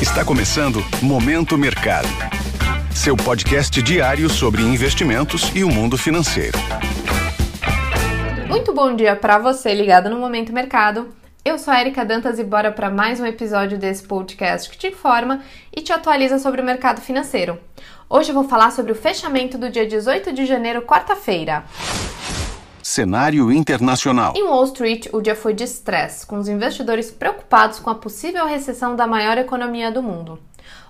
Está começando Momento Mercado. Seu podcast diário sobre investimentos e o mundo financeiro. Muito bom dia para você ligado no Momento Mercado. Eu sou a Erika Dantas e bora para mais um episódio desse podcast que te informa e te atualiza sobre o mercado financeiro. Hoje eu vou falar sobre o fechamento do dia 18 de janeiro, quarta-feira. Cenário internacional. Em Wall Street, o dia foi de estresse, com os investidores preocupados com a possível recessão da maior economia do mundo.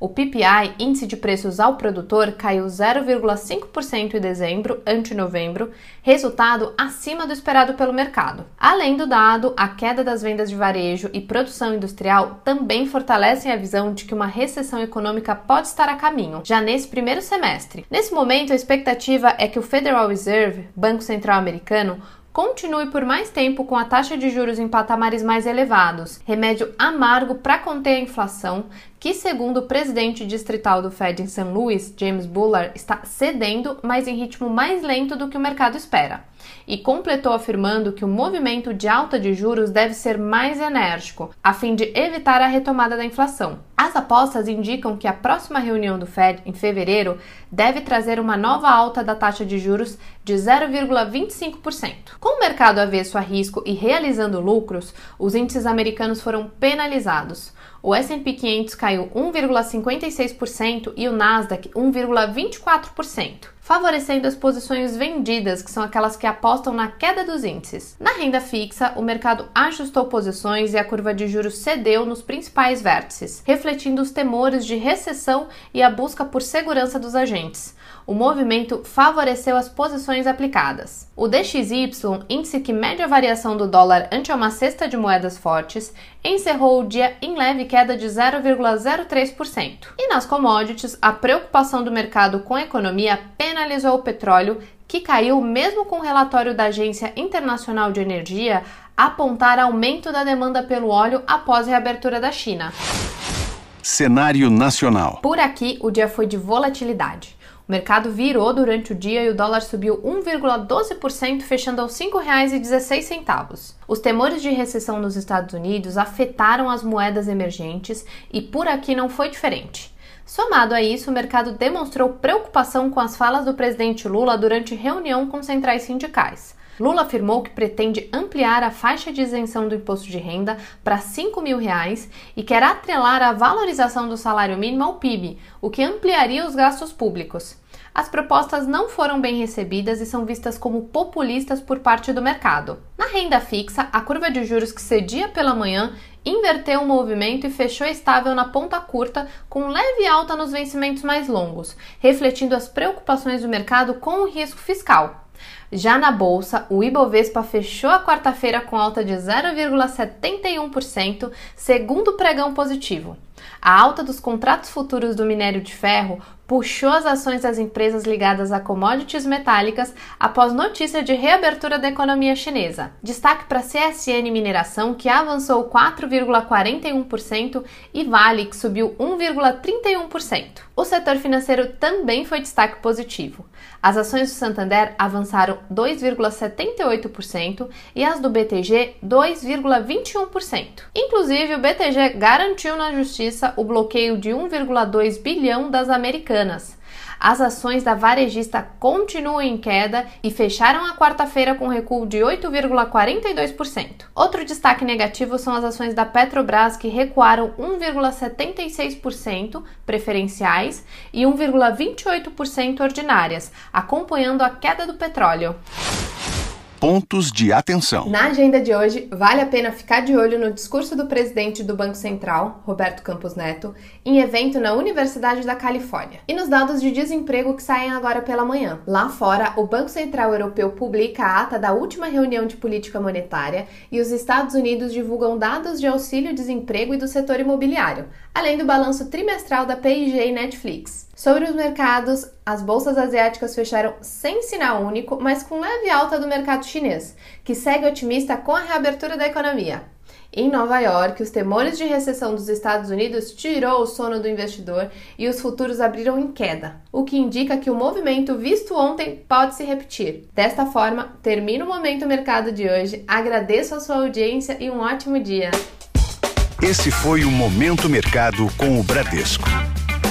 O PPI, índice de preços ao produtor, caiu 0,5% em dezembro ante novembro, resultado acima do esperado pelo mercado. Além do dado, a queda das vendas de varejo e produção industrial também fortalecem a visão de que uma recessão econômica pode estar a caminho, já nesse primeiro semestre. Nesse momento, a expectativa é que o Federal Reserve, Banco Central Americano, continue por mais tempo com a taxa de juros em patamares mais elevados, remédio amargo para conter a inflação, que, segundo o presidente distrital do Fed em St. Louis, James Bullard, está cedendo, mas em ritmo mais lento do que o mercado espera. E completou afirmando que o movimento de alta de juros deve ser mais enérgico, a fim de evitar a retomada da inflação. As apostas indicam que a próxima reunião do Fed, em fevereiro, deve trazer uma nova alta da taxa de juros de 0,25%. Com o mercado avesso a risco e realizando lucros, os índices americanos foram penalizados. O S&P 500 caiu 1,56% e o Nasdaq 1,24% favorecendo as posições vendidas, que são aquelas que apostam na queda dos índices. Na renda fixa, o mercado ajustou posições e a curva de juros cedeu nos principais vértices, refletindo os temores de recessão e a busca por segurança dos agentes. O movimento favoreceu as posições aplicadas. O DXY, índice que mede a variação do dólar ante uma cesta de moedas fortes, encerrou o dia em leve queda de 0,03%. E nas commodities, a preocupação do mercado com a economia penalizou o petróleo, que caiu mesmo com o relatório da Agência Internacional de Energia apontar aumento da demanda pelo óleo após a reabertura da China. Cenário nacional. Por aqui, o dia foi de volatilidade. O mercado virou durante o dia e o dólar subiu 1,12%, fechando aos R$ 5,16. Os temores de recessão nos Estados Unidos afetaram as moedas emergentes e por aqui não foi diferente. Somado a isso, o mercado demonstrou preocupação com as falas do presidente Lula durante reunião com centrais sindicais. Lula afirmou que pretende ampliar a faixa de isenção do imposto de renda para 5 mil reais e quer atrelar a valorização do salário mínimo ao PIB, o que ampliaria os gastos públicos. As propostas não foram bem recebidas e são vistas como populistas por parte do mercado. Na renda fixa, a curva de juros que cedia pela manhã inverteu o movimento e fechou estável na ponta curta, com leve alta nos vencimentos mais longos, refletindo as preocupações do mercado com o risco fiscal. Já na bolsa, o Ibovespa fechou a quarta-feira com alta de 0,71%, segundo pregão positivo. A alta dos contratos futuros do minério de ferro puxou as ações das empresas ligadas a commodities metálicas após notícia de reabertura da economia chinesa. Destaque para CSN Mineração, que avançou 4,41%, e Vale, que subiu 1,31%. O setor financeiro também foi destaque positivo. As ações do Santander avançaram 2,78% e as do BTG 2,21%. Inclusive, o BTG garantiu na justiça o bloqueio de 1,2 bilhão das americanas. As ações da varejista continuam em queda e fecharam a quarta-feira com recuo de 8,42%. Outro destaque negativo são as ações da Petrobras, que recuaram 1,76% preferenciais e 1,28% ordinárias, acompanhando a queda do petróleo pontos de atenção. Na agenda de hoje, vale a pena ficar de olho no discurso do presidente do Banco Central, Roberto Campos Neto, em evento na Universidade da Califórnia. E nos dados de desemprego que saem agora pela manhã. Lá fora, o Banco Central Europeu publica a ata da última reunião de política monetária e os Estados Unidos divulgam dados de auxílio-desemprego e do setor imobiliário, além do balanço trimestral da P&G e Netflix. Sobre os mercados, as bolsas asiáticas fecharam sem sinal único, mas com leve alta do mercado chinês, que segue otimista com a reabertura da economia. Em Nova York, os temores de recessão dos Estados Unidos tirou o sono do investidor e os futuros abriram em queda, o que indica que o movimento visto ontem pode se repetir. Desta forma, termina o Momento Mercado de hoje. Agradeço a sua audiência e um ótimo dia! Esse foi o Momento Mercado com o Bradesco.